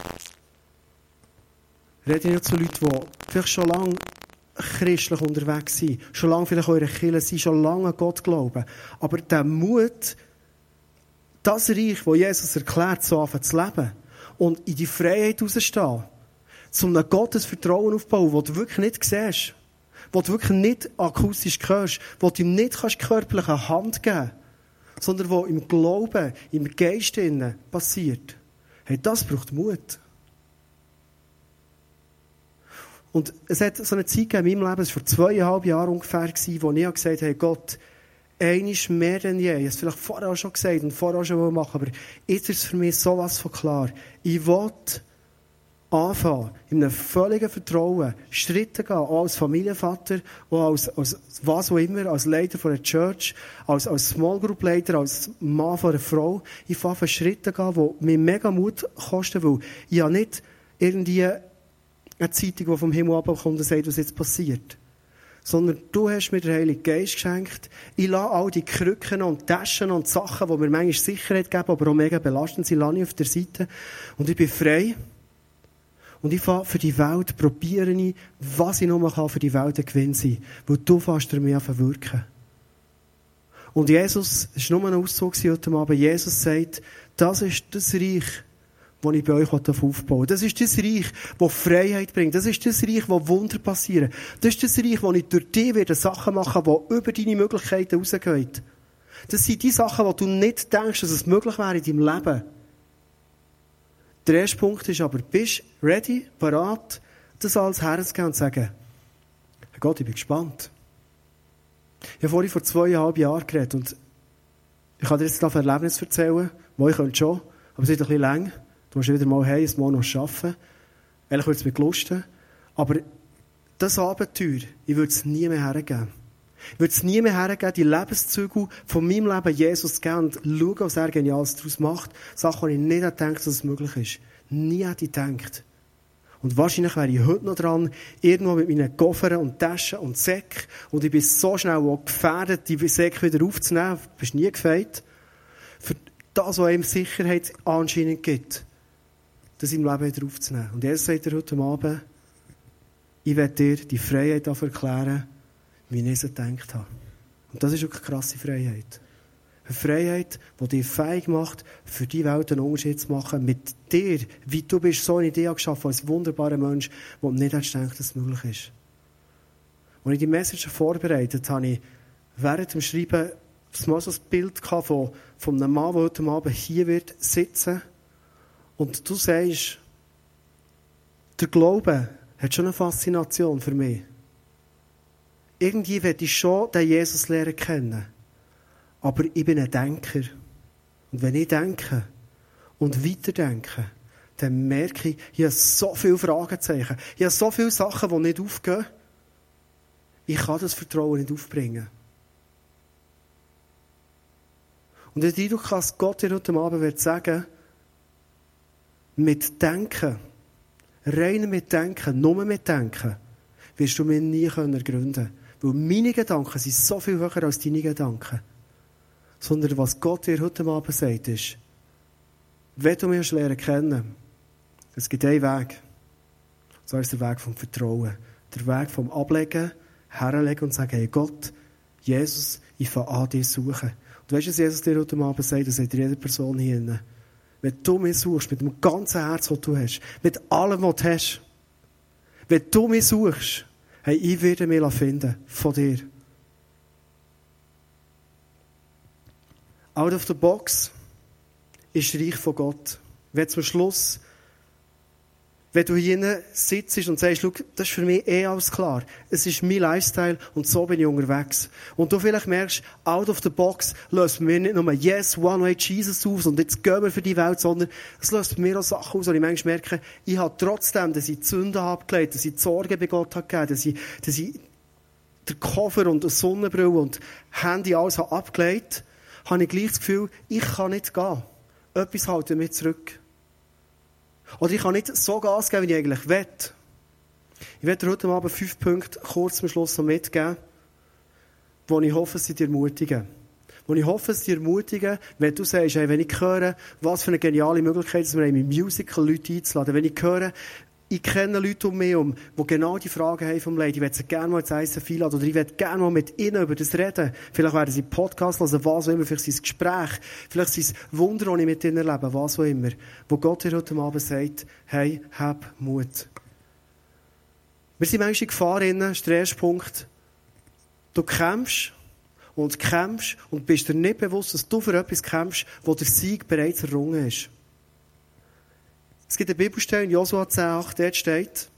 rede ich nicht zu Leuten, die vielleicht schon lange christlich unterwegs sind, schon lange vielleicht eure Kirche sind, schon lange an Gott glauben. Aber der Mut, das Reich, das Jesus erklärt, so anfangen zu leben und in die Freiheit rauszustehen, zum einem Gottesvertrauen aufbauen, das du wirklich nicht siehst, wo du wirklich nicht akustisch hörst, wo du ihm nicht kannst körperliche Hand geben kannst, sondern wo im Glauben, im Geist passiert. Hey, das braucht Mut. Und es hat so eine Zeit in meinem Leben, es war vor zweieinhalb Jahren ungefähr, wo ich gesagt habe, Gott, einiges mehr denn je. Ich habe es vielleicht vorher schon gesagt und vorher schon machen, aber jetzt ist es für mich sowas von klar. Ich will anfangen, in einem völligen Vertrauen Schritte gehen, auch als Familienvater, auch als, als was auch immer, als Leiter von einer Church, als, als Small Group Leiter, als Mann von einer Frau. Ich fange Schritte gehen, die mir mega Mut kosten, weil ich ja nicht irgendwie eine Zeitung, die vom Himmel abkommt und sagt, was jetzt passiert. Sondern du hast mir den Heiligen Geist geschenkt. Ich lasse all die Krücken und Taschen und Sachen, die mir manchmal Sicherheit geben, aber auch mega belastend sind, lasse ich auf der Seite. Und ich bin frei. Und ich fahre für die Welt, probiere ich, was ich nur kann für die Welt ein Gewinn sein. Weil du fährst mir an verwirken. Und Jesus, es war nur ein Auszug heute Abend, Jesus sagt, das ist das Reich, das ich bei euch aufbauen Das ist das Reich, das Freiheit bringt. Das ist das Reich, wo Wunder passieren. Das ist das Reich, wo ich durch dich werde Sachen machen, die über deine Möglichkeiten rausgehen. Das sind die Sachen, wo du nicht denkst, dass es möglich wäre in deinem Leben. Der erste Punkt ist aber, bist du ready, bereit, das alles herzugehen und zu sagen, Herr Gott, ich bin gespannt. Ich habe vorhin vor zweieinhalb Jahren geredet und ich kann dir jetzt noch ein Erlebnis erzählen, wo ich könnte schon, aber es ist ein bisschen lang. Du musst wieder mal hey, ein Mal noch arbeiten. Ehrlich würde es mir gelusten. Aber das Abenteuer, ich würde es nie mehr hergeben. Würde es nie mehr hergeben, die Lebenszüge von meinem Leben Jesus zu geben und schauen, was er Geniales daraus macht. Sachen, die ich nicht gedacht dass es möglich ist. Nie hätte ich gedacht. Und wahrscheinlich wäre ich heute noch dran, irgendwo mit meinen Koffern und Taschen und Säcken. Und ich bin so schnell auch gefährdet, die Säcke wieder aufzunehmen. Du bist nie gefeit. Für das, was ihm Sicherheit anscheinend gibt das im Leben wieder aufzunehmen. Und Jesus sagt er heute Abend, ich werde dir die Freiheit erklären, wie ich es gedacht habe. Und das ist eine krasse Freiheit. Eine Freiheit, die dich fähig macht, für die Welt einen Unterschied zu machen. Mit dir, wie du bist, so eine Idee geschaffen als wunderbarer Mensch, der nicht gedacht dass es möglich ist. Als ich die Message vorbereitet habe, ich während dem Schreiben mal so ein Bild von, von einem Mann, der heute Abend hier wird sitzen und du sagst, der Glaube hat schon eine Faszination für mich. Irgendwie werde ich schon den Jesus lernen kennen. Aber ich bin ein Denker. Und wenn ich denke und weiterdenke, dann merke ich, ich habe so viele Fragezeichen. Ich habe so viele Sachen, die nicht aufgehen. Ich kann das Vertrauen nicht aufbringen. Und wenn du kannst Gott dir heute Abend sagen, mit Denken, rein mit Denken, nur mit Denken, wirst du mir nie können Weil meine Gedanken sind so viel höher als deine Gedanken. Sondern was Gott dir heute Abend sagt, ist, wenn du mich lernen kennen, es gibt einen Weg. So ist der Weg vom Vertrauen. Der Weg vom Ablegen, herlegen und sagen, hey Gott, Jesus, ich fange an, dich suchen. Und weißt du, was Jesus dir heute Abend sagt? Das sagt jede Person hier drinnen. Wenn du mich suchst, mit dem ganzen Herz, das du hast, mit allem, was du hast, wenn du mich suchst, hey, ich werde mich finden von dir. Out of the box ist Reich von Gott. Wenn zum Schluss wenn du hier sitzt und sagst, schau, das ist für mich eh alles klar. Es ist mein Lifestyle und so bin ich unterwegs. Und du vielleicht merkst, out of the box löst mir nicht nur Yes, One Way Jesus aus und jetzt gehen wir für die Welt, sondern es löst mir auch Sachen aus, wo ich manchmal merke, ich habe trotzdem, dass ich die Sünde abgelegt, dass ich die Sorge bei Gott habe gegeben, dass ich, dass ich den Koffer und die Sonnenbrille und Handy alles habe abgelegt, habe ich gleich das Gefühl, ich kann nicht gehen. Etwas hält mich zurück. Oder ich kann nicht so Gas geben, wie ich eigentlich will. Ich werde heute Abend fünf Punkte kurz zum Schluss noch mitgeben, wo ich hoffe, sie dir ermutigen. Wo ich hoffe, sie dir ermutigen, wenn du sagst, hey, wenn ich höre, was für eine geniale Möglichkeit es wir haben, mit Musical Leute einzuladen, wenn ich höre, ich kenne Leute um mich die genau die Fragen haben vom Leben. Ich würde sie gerne mal ins ICF einladen oder ich würde gerne mal mit ihnen über das reden. Vielleicht werden sie Podcast hören, was auch immer, vielleicht sind es Gespräche, vielleicht es Wunder, die ich mit ihnen erlebe, was auch immer. Wo Gott dir heute Abend sagt, hey, hab Mut. Wir sind manchmal in Gefahr drin, das ist der erste Punkt. Du kämpfst und kämpfst und bist dir nicht bewusst, dass du für etwas kämpfst, wo der Sieg bereits errungen ist. Es gibt eine Bibelstelle in Josua 10,8, dort steht,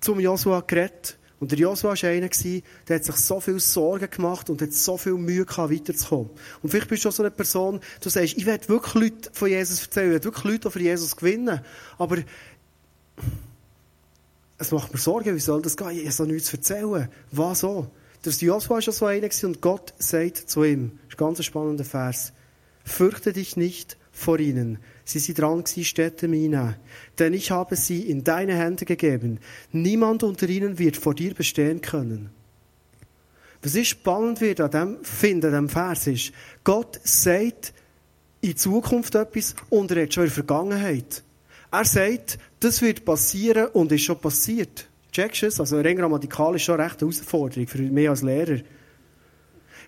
zum Josua geredet. Und der Josua war einer, der hat sich so viel Sorgen gemacht und hat so viel Mühe gehabt, weiterzukommen. Und vielleicht bist du auch so eine Person, du sagst, ich will wirklich Leute von Jesus erzählen, ich will wirklich Leute für Jesus gewinnen. Aber es macht mir Sorgen, wie soll das gehen? Ich habe nichts zu erzählen. Was so? Der Josua war schon so einer und Gott sagt zu ihm, das ist ein ganz spannender Vers, fürchte dich nicht vor ihnen, Sie sind dran gewesen, Städte einnehmen. Denn ich habe sie in deine Hände gegeben. Niemand unter ihnen wird vor dir bestehen können. Was ist spannend wird an dem Finden, an dem Vers ist, Gott sagt in Zukunft etwas und er hat schon in der Vergangenheit. Er sagt, das wird passieren und ist schon passiert. Checkst du es? Also rein grammatikalisch schon recht eine Herausforderung für mich als Lehrer.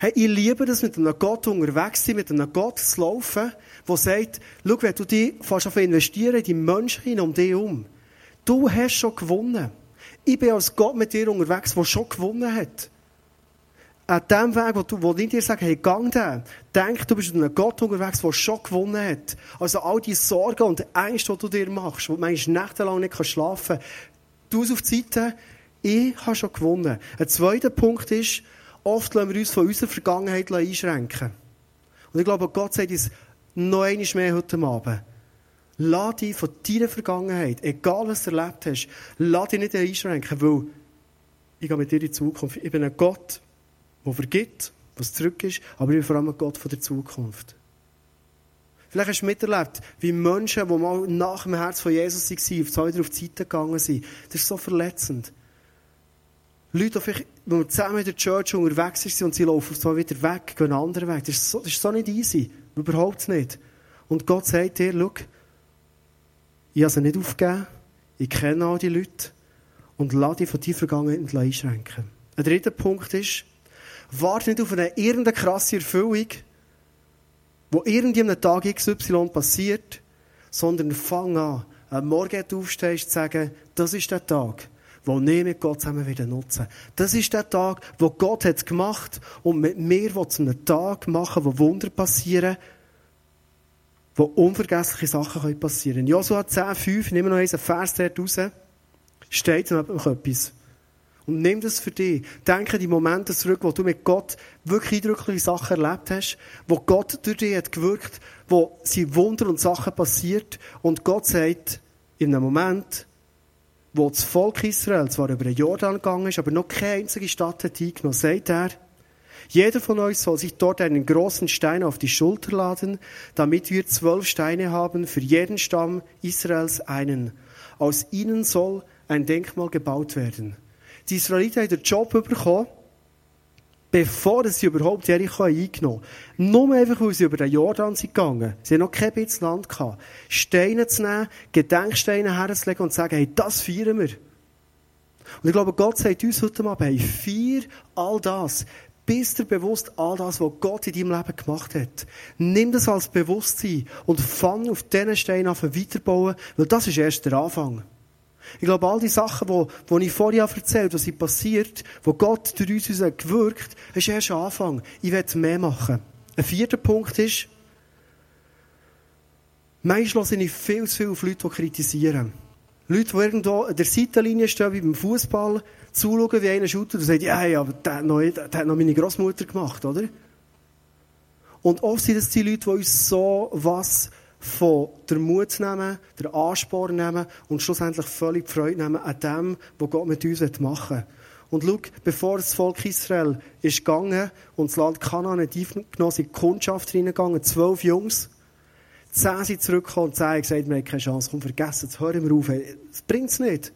Hey, ich liebe das, mit einem Gott unterwegs zu sein, mit einem Gott zu laufen, der sagt, schau, wenn du dich fast auf investieren in die Menschen um dich herum, du hast schon gewonnen. Ich bin als Gott mit dir unterwegs, der schon gewonnen hat. An dem Weg, wo, du, wo ich dir sage, hey, gang den, denk, du bist mit einem Gott unterwegs, der schon gewonnen hat. Also all die Sorgen und Ängste, die du dir machst, wo du manchmal nächtelang nicht schlafen kannst, du auf die Seite, ich habe schon gewonnen. Ein zweiter Punkt ist, oft lassen wir uns von unserer Vergangenheit einschränken. Und ich glaube, Gott sagt uns noch einmal mehr heute Abend. Lass dich von deiner Vergangenheit, egal was du erlebt hast, lass dich nicht einschränken, weil ich gehe mit dir in die Zukunft. Ich bin ein Gott, der vergibt, was zurück ist, aber ich bin vor allem ein Gott von der Zukunft. Vielleicht hast du miterlebt, wie Menschen, die mal nach dem Herz von Jesus waren, auf zwei auf die Seite gegangen sind. Das ist so verletzend. Leute, die wir zusammen in der Church unterwegs sind und sie laufen so wieder weg, gehen einen anderen Weg. Das ist so, das ist so nicht easy. Überhaupt nicht. Und Gott sagt dir, schau, ich habe sie nicht aufgegeben, ich kenne all die Leute und lass dich von deiner Vergangenheit einschränken. Ein dritter Punkt ist, warte nicht auf eine irgendeine krasse Erfüllung, wo irgendjemand Tag XY passiert, sondern fang an, am Morgen aufstehst, zu sagen, das ist der Tag, wo ich mit Gott zusammen wieder nutzen. Das ist der Tag, wo Gott hat gemacht und mit mir will zu einem Tag machen, wo Wunder passieren, wo unvergessliche Sachen passieren können. Joshua 10,5, nimm noch einen Vers dort raus, steht noch etwas. Und nimm das für dich. Denke die Momente zurück, wo du mit Gott wirklich eindrückliche Sachen erlebt hast, wo Gott durch dich hat gewirkt, wo sie Wunder und Sachen passiert und Gott sagt, in einem Moment, wo das Volk Israel zwar über den Jordan gegangen ist, aber noch keine einzige Stadt hat eingenommen, sagt er, jeder von euch soll sich dort einen großen Stein auf die Schulter laden, damit wir zwölf Steine haben, für jeden Stamm Israels einen. Aus ihnen soll ein Denkmal gebaut werden. Die Israeliten haben den Job bekommen, bevor sie überhaupt Jericho eingenommen haben. Nur einfach, weil sie über den Jordan sind gegangen. Sie haben noch kein bisschen Land gehabt. Steine zu nehmen, Gedenksteine herzulegen und zu sagen, hey, das feiern wir. Und ich glaube, Gott sagt uns heute Abend, hey, feier all das. Bist dir bewusst all das, was Gott in deinem Leben gemacht hat? Nimm das als Bewusstsein und fang auf diesen Steinen an weiterbauen, weil das ist erst der Anfang. Ich glaube, all die Sachen, die, die ich vorher erzählt habe, was passiert, wo Gott durch uns gewirkt hat, ist erst ein Anfang. Ich werde mehr machen. Ein vierter Punkt ist, manchmal sind ich viel zu viel auf Leute, die kritisieren. Leute, die irgendwo an der Seitenlinie stehen, wie beim Fußball, zuschauen, wie einer shootet und sagen, ja, hey, aber der hat noch, der hat noch meine Großmutter gemacht, oder? Und oft sind es die Leute, die uns so was von der Mut nehmen, der Ansporn nehmen und schlussendlich völlig Freude nehmen an dem, was Gott mit uns machen will. Und schau, bevor das Volk Israel ist gegangen und das Land Kanaan nicht aufgenommen, sind die Kundschaft reingegangen, zwölf Jungs, zehn sind zurückgekommen und zehn haben gesagt, wir haben keine Chance, komm, vergessen es, hören wir auf, das bringt es nicht.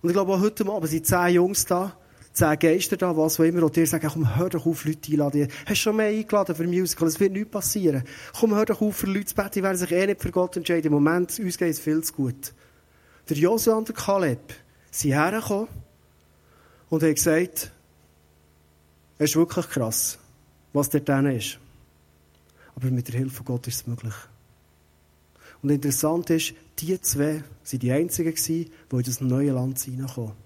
Und ich glaube, auch heute Abend sind zehn Jungs da, zehn Geister da, was auch immer, und dir sagen, komm, hör doch auf, Leute einladen. Hast du schon mehr eingeladen für Musical? Es wird nichts passieren. Komm, hör doch auf, für Leute zu beten, die werden sich eh nicht für Gott entscheiden. Im Moment, uns geht es viel zu gut. Der Josua und der Kaleb sind hergekommen und haben gesagt, es ist wirklich krass, was dort drin ist. Aber mit der Hilfe von Gott ist es möglich. Und interessant ist, die zwei waren die einzigen, die in das neue Land hineinkommen.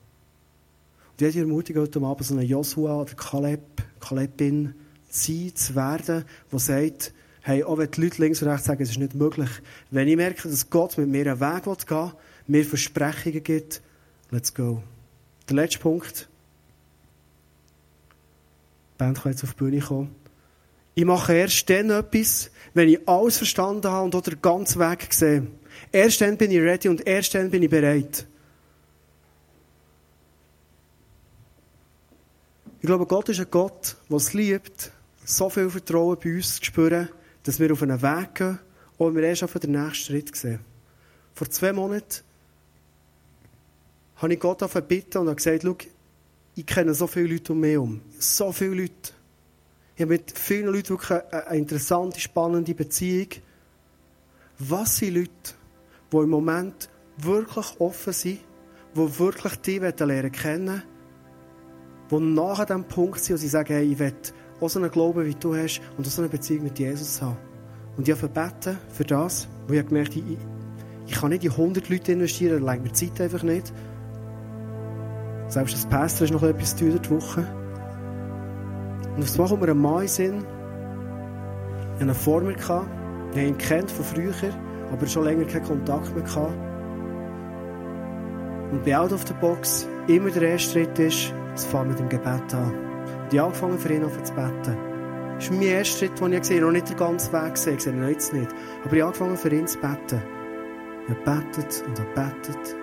Und ich ermutige heute Abend so einen Joshua oder Kaleb, Kalebin sein zu werden, der sagt, hey, auch wenn die Leute links und rechts sagen, es ist nicht möglich, wenn ich merke, dass Gott mit mir einen Weg gehen will, mir Versprechungen gibt, let's go. Der letzte Punkt. Die Band kann jetzt auf die Bühne kommen. Ich mache erst dann etwas, wenn ich alles verstanden habe und auch den ganzen Weg sehe. Erst dann bin ich ready und erst dann bin ich bereit. Ich glaube, Gott ist ein Gott, der es liebt, so viel Vertrauen bei uns zu spüren, dass wir auf einen Weg gehen und wir erst auf den nächsten Schritt sehen. Vor zwei Monaten habe ich Gott bitten und gesagt, schau, ich kenne so viele Leute um mich herum. So viele Leute. Ich habe mit vielen Leuten wirklich eine interessante, spannende Beziehung. Was sind Leute, die im Moment wirklich offen sind, die wirklich dich lernen kennen die nach dem Punkt sind, wo sie sagen, hey, ich will auch so einen Glauben, wie du hast, und auch so eine Beziehung mit Jesus haben. Und ich habe beten für das, weil ich gemerkt habe, ich, ich kann nicht in 100 Leute investieren, da reicht mir Zeit einfach nicht. Selbst als Pastor ist noch etwas tun die Woche. Und auf einmal kommt mir ein Mann in Sinn, einen Former ich habe ihn kennt von früher, aber schon länger keinen Kontakt mehr gehabt. Und bei Out of the Box immer der erste Schritt ist, es fängt mit dem Gebet an. Und ich habe angefangen für ihn zu beten. Das ist mein erster Schritt, den ich gesehen habe. Noch nicht den ganzen Weg gesehen, ich sehe ihn jetzt nicht. Aber ich habe angefangen für ihn zu beten. Habe gebetet und habe gebetet.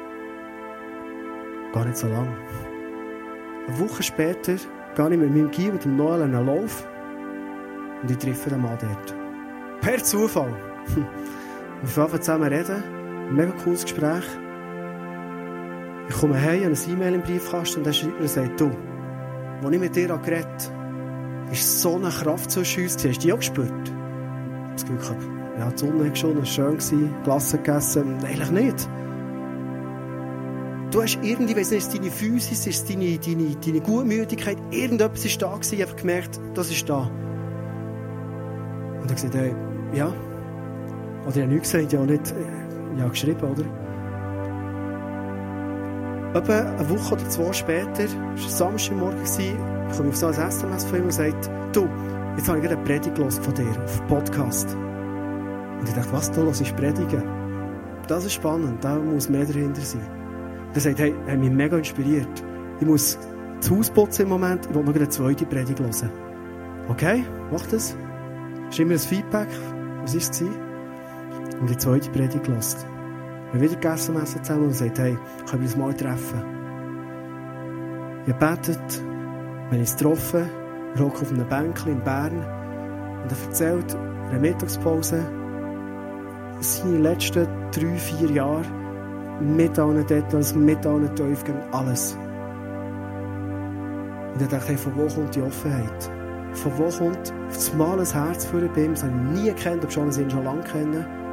Gar nicht so lange. Eine Woche später gehe ich mit meinem Guy, mit dem Noel, einen Lauf. Und ich treffe den Mann dort. Per Zufall. [laughs] Wir fangen zusammen reden. Ein mega cooles Gespräch. Ich komme heim, habe ein E-Mail im Briefkasten und er schreibt mir sagt, du, als ich mit dir geredet habe, ist so eine Kraft zwischen uns. Hast du die auch gespürt? Habe das Gefühl gehabt, ja, die Sonne hat schon, es war schön, Glasse gegessen. Eigentlich nicht. Du hast irgendwie, weiss nicht, deine Physis, ist deine, deine, deine Gutmütigkeit, irgendetwas ist da gewesen, habe gemerkt, das ist da. Und er hat gesagt, hey, ja. Oder ich habe nichts gesagt, ja nicht, ja geschrieben, oder? Etwa eine Woche oder zwei später, es war Samstagmorgen, komme ich auf so ein SMS von ihm und sagt, du, jetzt habe ich gerade eine Predigt von dir auf Podcast. Und ich dachte, was, du hörst Predigen? Das ist spannend, da muss mehr dahinter sein. Und er sagt, hey, er hat mich mega inspiriert. Ich muss das Haus putzen im Moment, ich will noch eine zweite Predigt hören. Okay, mach das. Schreib mir ein Feedback, was war es? Und die zweite Predigt gehört. Wir wieder gegessen essen zusammen und gesagt, hey, können wir uns mal treffen? Ich habe gebetet, wir haben uns getroffen, wir hocken auf einem Bänkchen in Bern und er erzählt in der Mittagspause seine letzten drei, vier Jahre mit allen Details, mit allen Teufel, alles. Und ich dachte, hey, von wo kommt die Offenheit? Von wo kommt auf das Mal ein Herz für ihn? Das habe ich nie gekannt, ob schon ihn schon lange kennen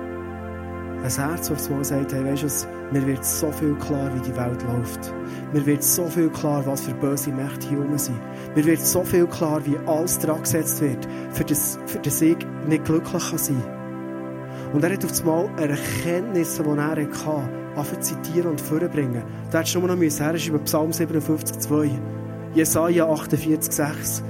ein Herz, das mal sagt, hey, weißt du, mir wird so viel klar, wie die Welt läuft. Mir wird so viel klar, was für böse Mächte hier rum sind. Mir wird so viel klar, wie alles dran gesetzt wird, für das, für das ich nicht glücklich kann sein Und er hat auf einmal Erkenntnisse, die er hatte, anfangen zitieren und vorbringen. Da hättest du nur noch müssen herschreiben, Psalm 57, 2. Jesaja 48, 6.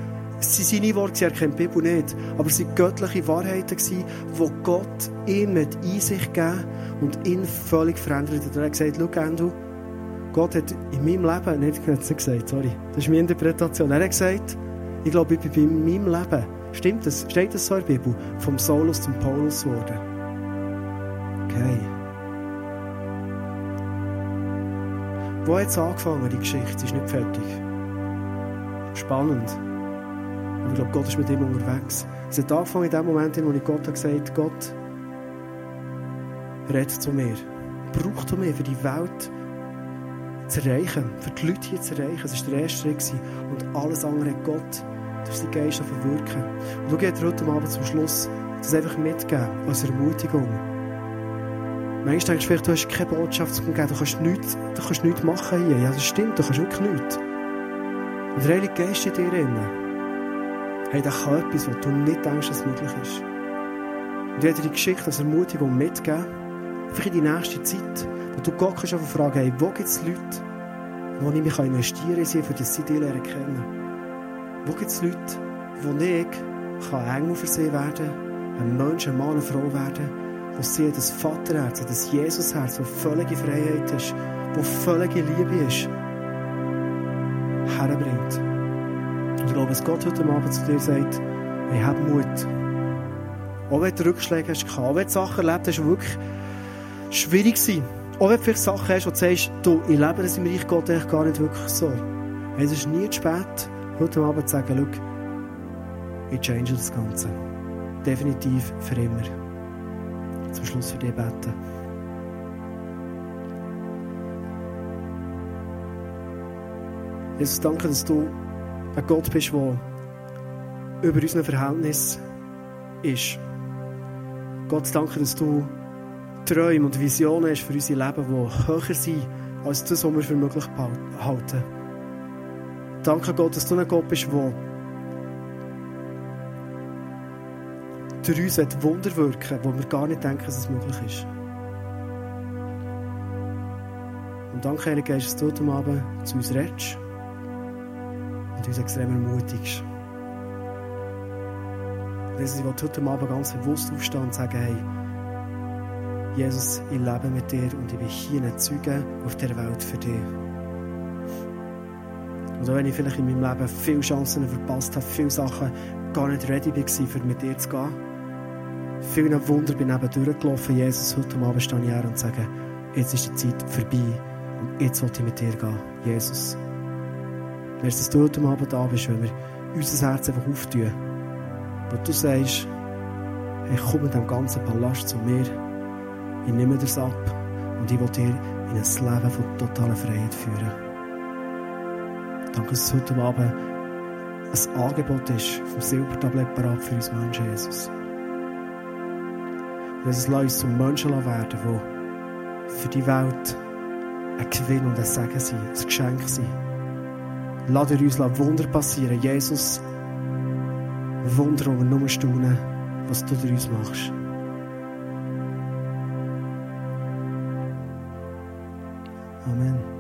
Es seine Worte, er kennt die Bibel nicht. Aber es waren göttliche Wahrheiten, die Gott ihm mit Einsicht gegeben und ihn völlig verändert hat. Er hat gesagt, schau, Andrew, Gott hat in meinem Leben, nicht, nicht gesagt, sorry, das ist meine Interpretation. Er hat gesagt, ich glaube, ich bin bei meinem Leben, stimmt das, steht das so in der Bibel, vom Saulus zum Paulus geworden. Okay. Wo hat es angefangen, die Geschichte? Sie ist nicht fertig. Spannend. Aber ich glaube, Gott ist mit ihm unterwegs. Es hat angefangen in dem Moment, wo ich Gott habe gesagt Gott, red zu mir. Brauch zu mir für die Welt zu erreichen, für die Leute hier zu erreichen. Das war der erste Schritt. Und alles andere hat Gott durch seinen Geist verwirken. Und du gehst heute Abend zum Schluss das einfach mitgeben, als Ermutigung. Manchmal denkst du vielleicht, du hast keine Botschaft zu geben, du kannst nichts, du kannst nichts machen hier. Ja, das stimmt, du kannst wirklich nichts. Und der Heilige Geist in dir drin, hey, der kann etwas, was du nicht denkst, dass möglich ist. Und ich werde dir die Geschichte als Ermutigung mitgeben, einfach in die nächste Zeit, wo du Gott kannst einfach fragen, hey, wo gibt es Leute, wo ich mich investieren kann, für sie dich lernen kennen. Wo gibt es Leute, wo ich kann Engel für sie werden, ein Mensch, ein Mann, eine Frau werden, wo sie das Vaterherz, das Jesusherz, das völlige Freiheit ist, wo völlige Liebe ist, herbringt. Ich glaube, dass Gott heute Abend zu dir sagt, hey, hab Mut. Auch wenn du Rückschläge hast, auch wenn du Sachen erlebt hast, die wirklich schwierig sind, auch wenn du vielleicht Sachen hast, wo du sagst, du, ich lebe das im Reich Gott eigentlich gar nicht wirklich so. Es ist nie zu spät, heute Abend zu sagen, schau, ich change das Ganze. Definitiv für immer. Zum Schluss für dich beten. Jesus, danke, dass du ein Gott bist, der über unseren Verhältnis ist. Gott, danke, dass du Träume und Visionen hast für unser Leben, die höher sind als das, was wir für möglich halten. Danke Gott, dass du ein Gott bist, der durch uns Wunder wirken wo wir gar nicht denken, dass es möglich ist. Und danke, Heiliger Geist, dass du heute Abend zu uns redest und uns extrem ermutigst. Jesus, ich will heute Abend ganz bewusst aufstehen und sagen, hey, Jesus, ich lebe mit dir und ich bin hier ein Zeuge auf der Welt für dich. Und auch wenn ich vielleicht in meinem Leben viele Chancen verpasst habe, viele Sachen gar nicht ready war, für mit dir zu gehen, viele Wunder bin eben durchgelaufen, Jesus, heute Abend stehe ich her und sage, jetzt ist die Zeit vorbei und jetzt will ich mit dir gehen, Jesus. Merci, dass du heute Abend da bist, wenn wir unser Herz einfach auftun, wo du sagst, hey, komm mit dem ganzen Palast zu mir, ich nehme das ab und ich will dir in ein Leben von totaler Freiheit führen. Danke, dass es heute Abend ein Angebot ist vom Silbertablett parat für uns Menschen, Jesus. Jesus, lass uns zum Menschen werden, die für die Welt ein Gewinn und ein Segen sind, ein Geschenk sind. Lass uns Wunder passieren, Jesus. Wunder, wo wir nur staunen, was du durch uns machst. Amen.